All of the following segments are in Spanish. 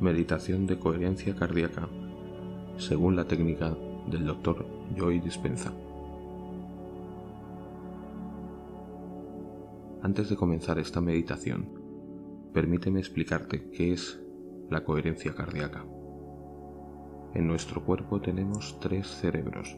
Meditación de coherencia cardíaca, según la técnica del Dr. Joy Dispenza. Antes de comenzar esta meditación, permíteme explicarte qué es la coherencia cardíaca. En nuestro cuerpo tenemos tres cerebros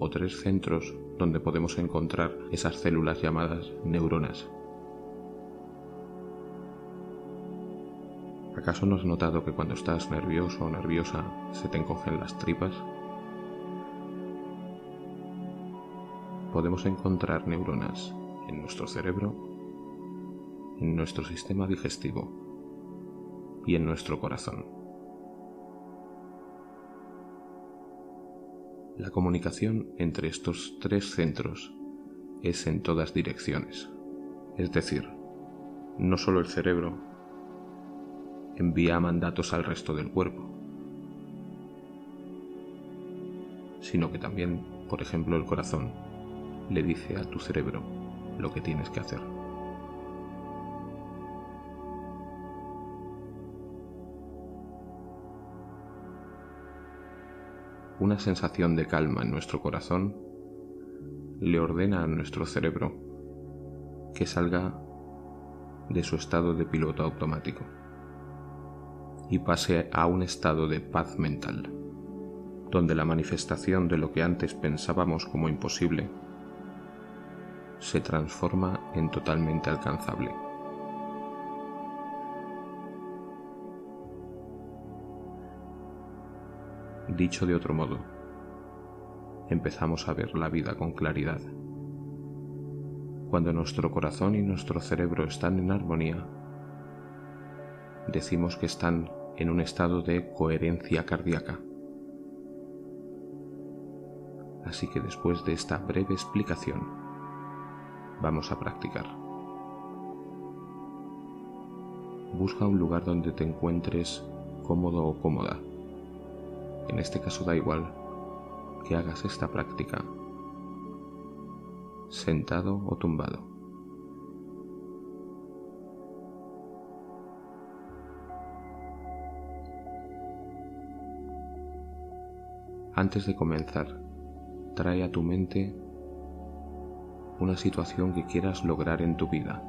o tres centros donde podemos encontrar esas células llamadas neuronas ¿Acaso no has notado que cuando estás nervioso o nerviosa se te encogen las tripas? Podemos encontrar neuronas en nuestro cerebro, en nuestro sistema digestivo y en nuestro corazón. La comunicación entre estos tres centros es en todas direcciones, es decir, no solo el cerebro envía mandatos al resto del cuerpo, sino que también, por ejemplo, el corazón le dice a tu cerebro lo que tienes que hacer. Una sensación de calma en nuestro corazón le ordena a nuestro cerebro que salga de su estado de piloto automático y pase a un estado de paz mental, donde la manifestación de lo que antes pensábamos como imposible se transforma en totalmente alcanzable. Dicho de otro modo, empezamos a ver la vida con claridad. Cuando nuestro corazón y nuestro cerebro están en armonía, decimos que están en un estado de coherencia cardíaca. Así que después de esta breve explicación, vamos a practicar. Busca un lugar donde te encuentres cómodo o cómoda. En este caso da igual que hagas esta práctica sentado o tumbado. Antes de comenzar, trae a tu mente una situación que quieras lograr en tu vida.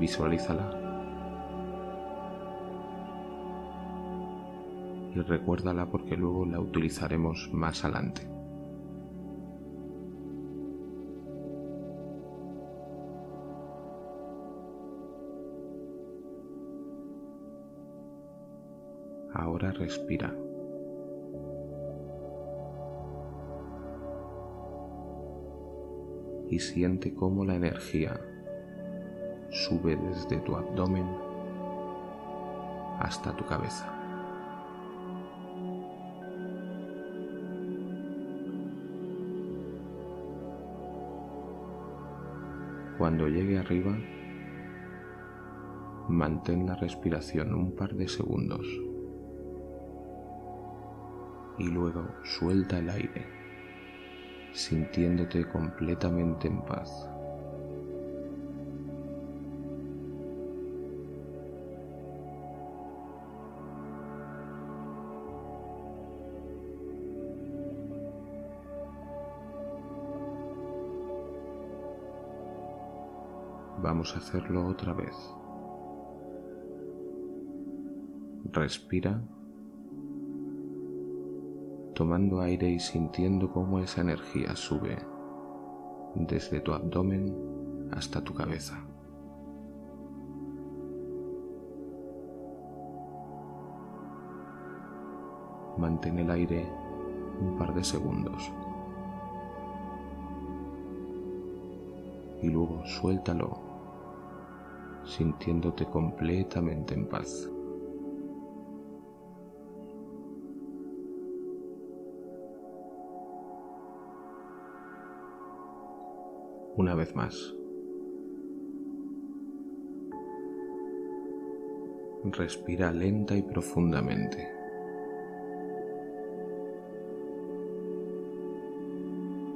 Visualízala y recuérdala porque luego la utilizaremos más adelante. Respira. Y siente cómo la energía sube desde tu abdomen hasta tu cabeza. Cuando llegue arriba, mantén la respiración un par de segundos y luego suelta el aire, sintiéndote completamente en paz. Vamos a hacerlo otra vez. Respira tomando aire y sintiendo cómo esa energía sube desde tu abdomen hasta tu cabeza. Mantén el aire un par de segundos y luego suéltalo sintiéndote completamente en paz. una vez más. Respira lenta y profundamente.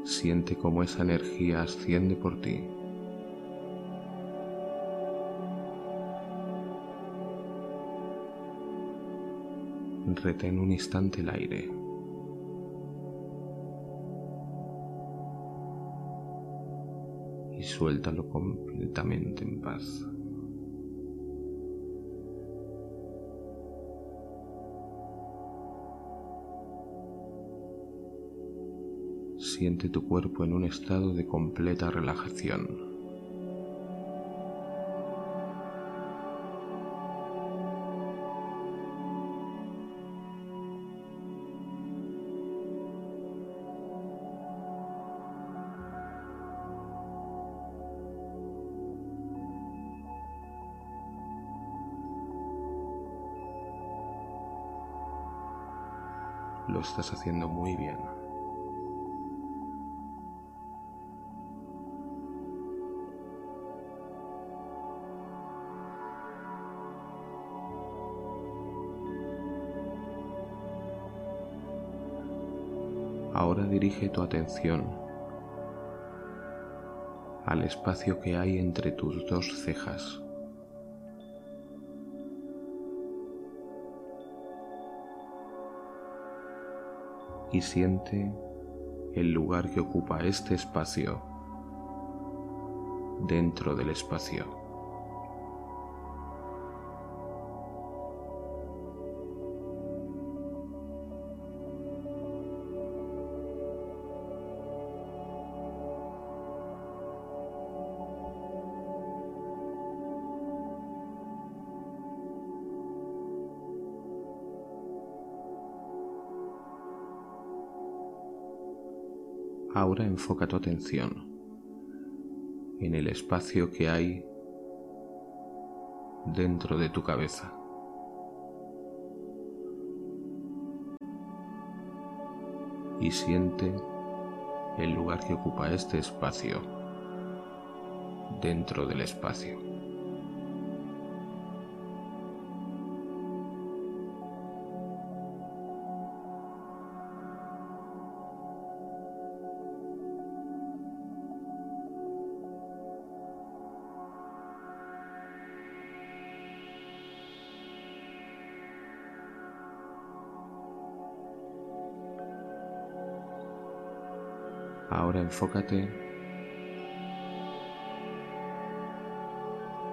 Siente cómo esa energía asciende por ti. Retén un instante el aire. Suéltalo completamente en paz. Siente tu cuerpo en un estado de completa relajación. Lo estás haciendo muy bien. Ahora dirige tu atención al espacio que hay entre tus dos cejas. Y siente el lugar que ocupa este espacio dentro del espacio. Ahora enfoca tu atención en el espacio que hay dentro de tu cabeza. Y siente el lugar que ocupa este espacio dentro del espacio. Ahora enfócate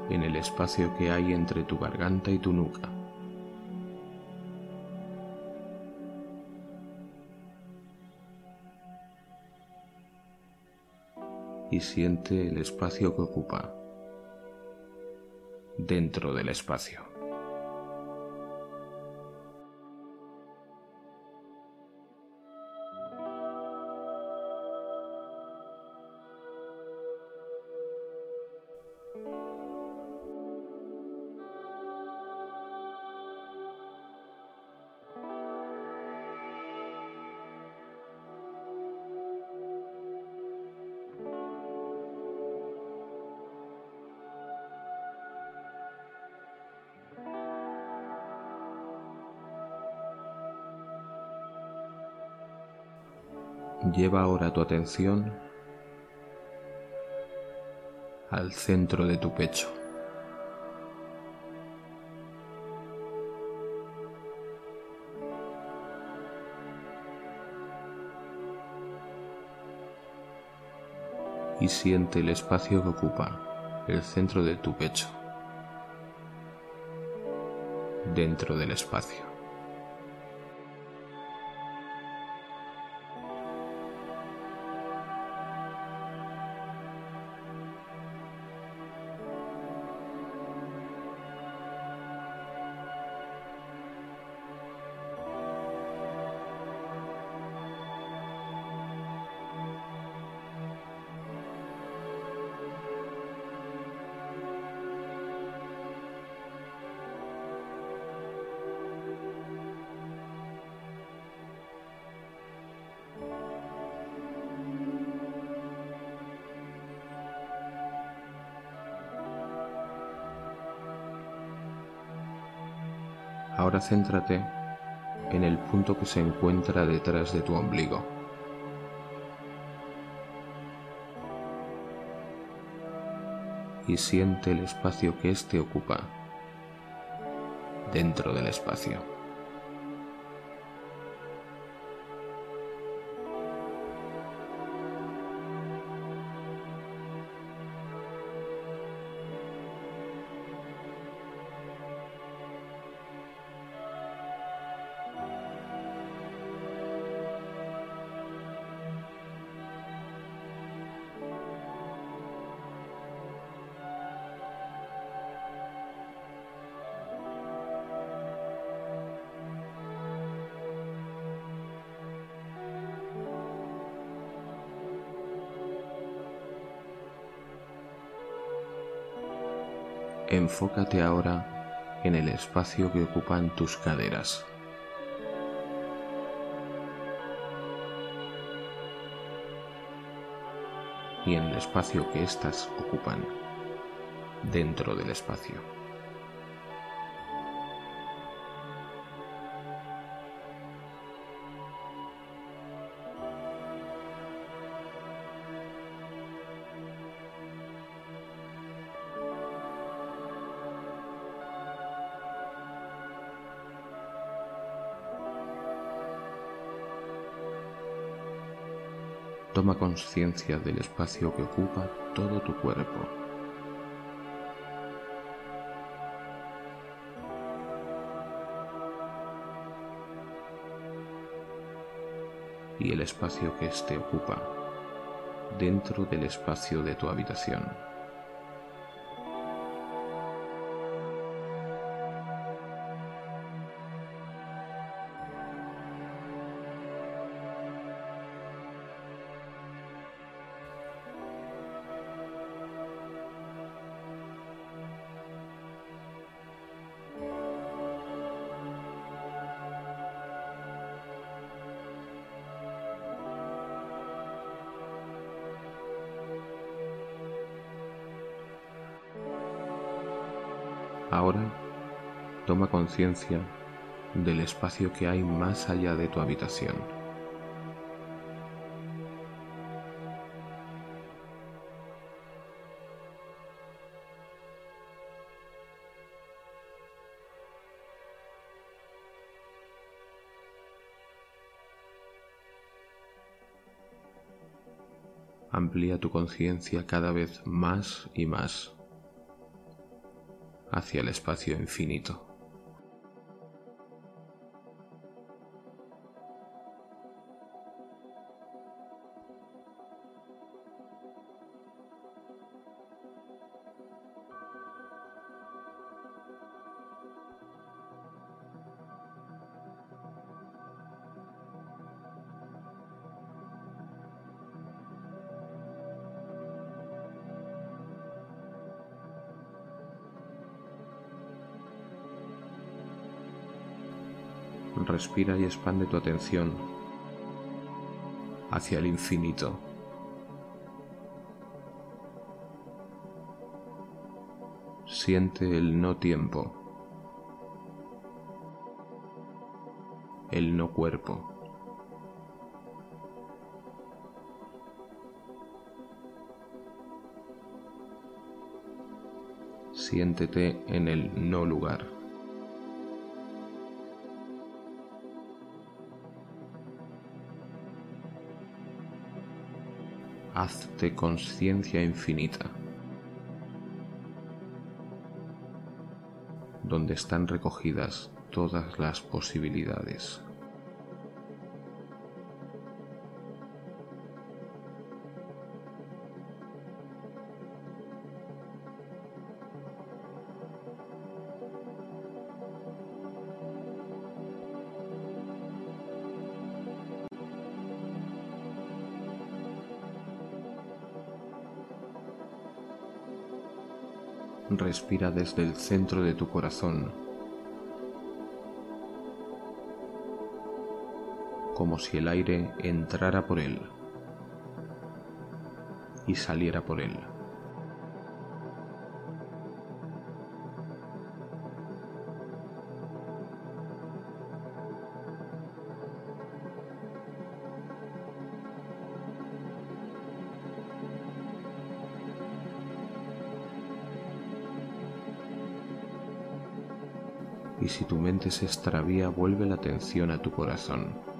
en el espacio que hay entre tu garganta y tu nuca. Y siente el espacio que ocupa dentro del espacio. Lleva ahora tu atención al centro de tu pecho. Y siente el espacio que ocupa el centro de tu pecho dentro del espacio. Ahora céntrate en el punto que se encuentra detrás de tu ombligo. Y siente el espacio que éste ocupa dentro del espacio. Enfócate ahora en el espacio que ocupan tus caderas. y en el espacio que éstas ocupan dentro del espacio. Toma conciencia del espacio que ocupa todo tu cuerpo. y el espacio que éste ocupa dentro del espacio de tu habitación. Ahora toma conciencia del espacio que hay más allá de tu habitación. Amplía tu conciencia cada vez más y más hacia el espacio infinito. Respira y expande tu atención hacia el infinito. Siente el no tiempo, el no cuerpo. Siéntete en el no lugar. Hazte conciencia infinita, donde están recogidas todas las posibilidades. Respira desde el centro de tu corazón, como si el aire entrara por él y saliera por él. Y si tu mente se extravía, vuelve la atención a tu corazón.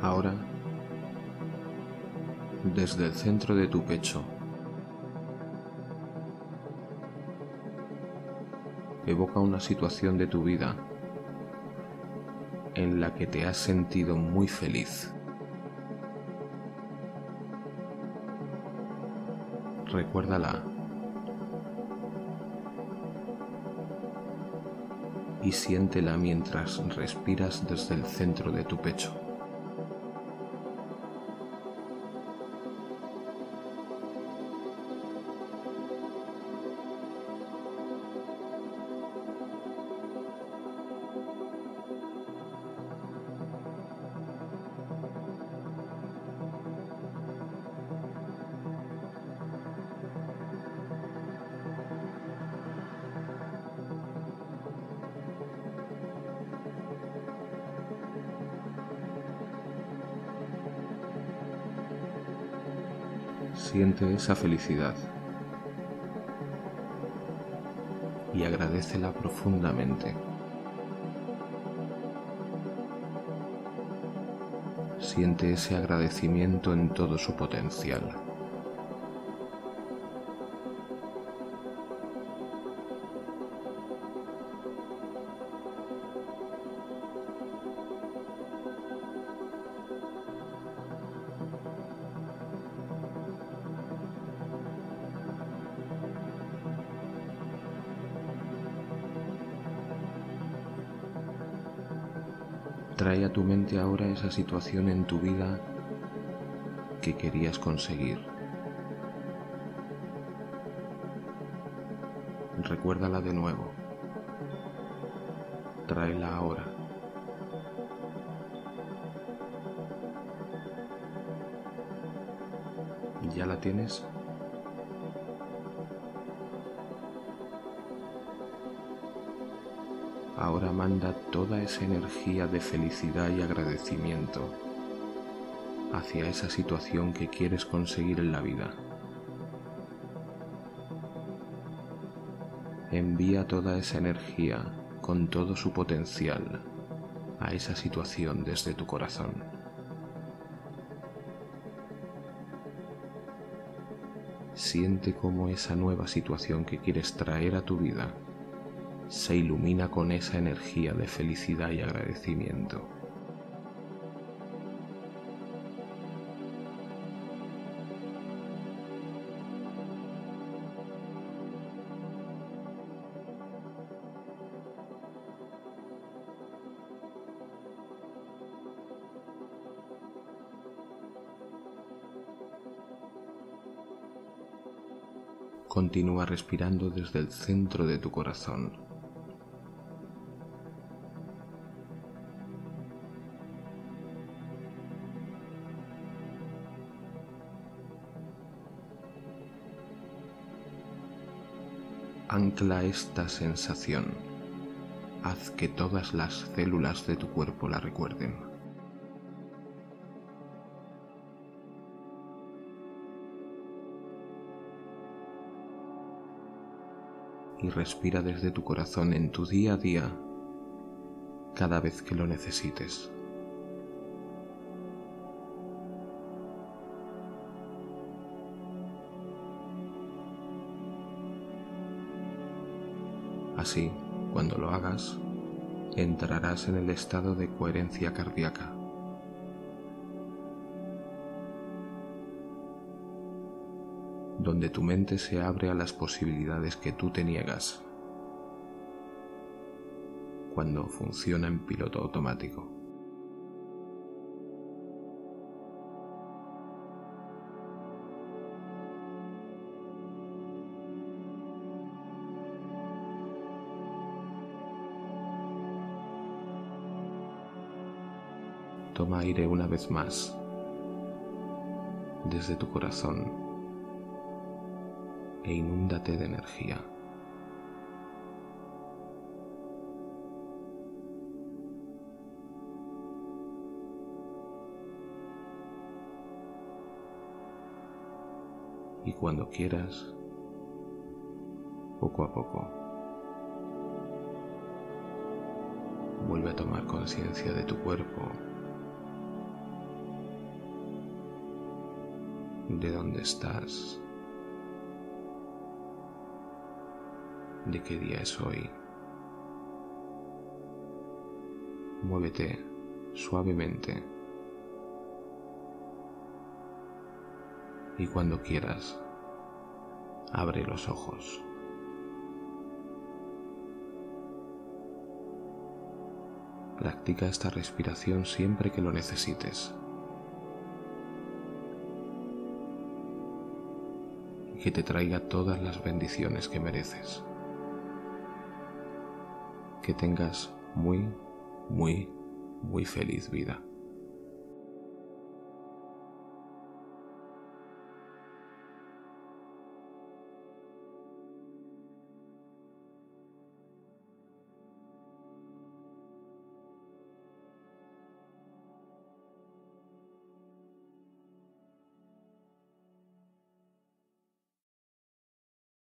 Ahora, desde el centro de tu pecho, evoca una situación de tu vida en la que te has sentido muy feliz. Recuérdala y siéntela mientras respiras desde el centro de tu pecho. Siente esa felicidad y agradecela profundamente. Siente ese agradecimiento en todo su potencial. Trae a tu mente ahora esa situación en tu vida que querías conseguir. Recuérdala de nuevo. Tráela ahora. ¿Ya la tienes? Ahora manda toda esa energía de felicidad y agradecimiento hacia esa situación que quieres conseguir en la vida. Envía toda esa energía con todo su potencial a esa situación desde tu corazón. Siente cómo esa nueva situación que quieres traer a tu vida se ilumina con esa energía de felicidad y agradecimiento. Continúa respirando desde el centro de tu corazón ancla esta sensación. Haz que todas las células de tu cuerpo la recuerden. Y respira desde tu corazón en tu día a día cada vez que lo necesites. Así, cuando lo hagas, entrarás en el estado de coherencia cardíaca. donde tu mente se abre a las posibilidades que tú te niegas cuando funciona en piloto automático. Aire una vez más desde tu corazón e inúndate de energía. Y cuando quieras, poco a poco, vuelve a tomar conciencia de tu cuerpo de dónde estás, de qué día es hoy. Muévete suavemente. Y cuando quieras, abre los ojos. Practica esta respiración siempre que lo necesites. Que te traiga todas las bendiciones que mereces. Que tengas muy, muy, muy feliz vida.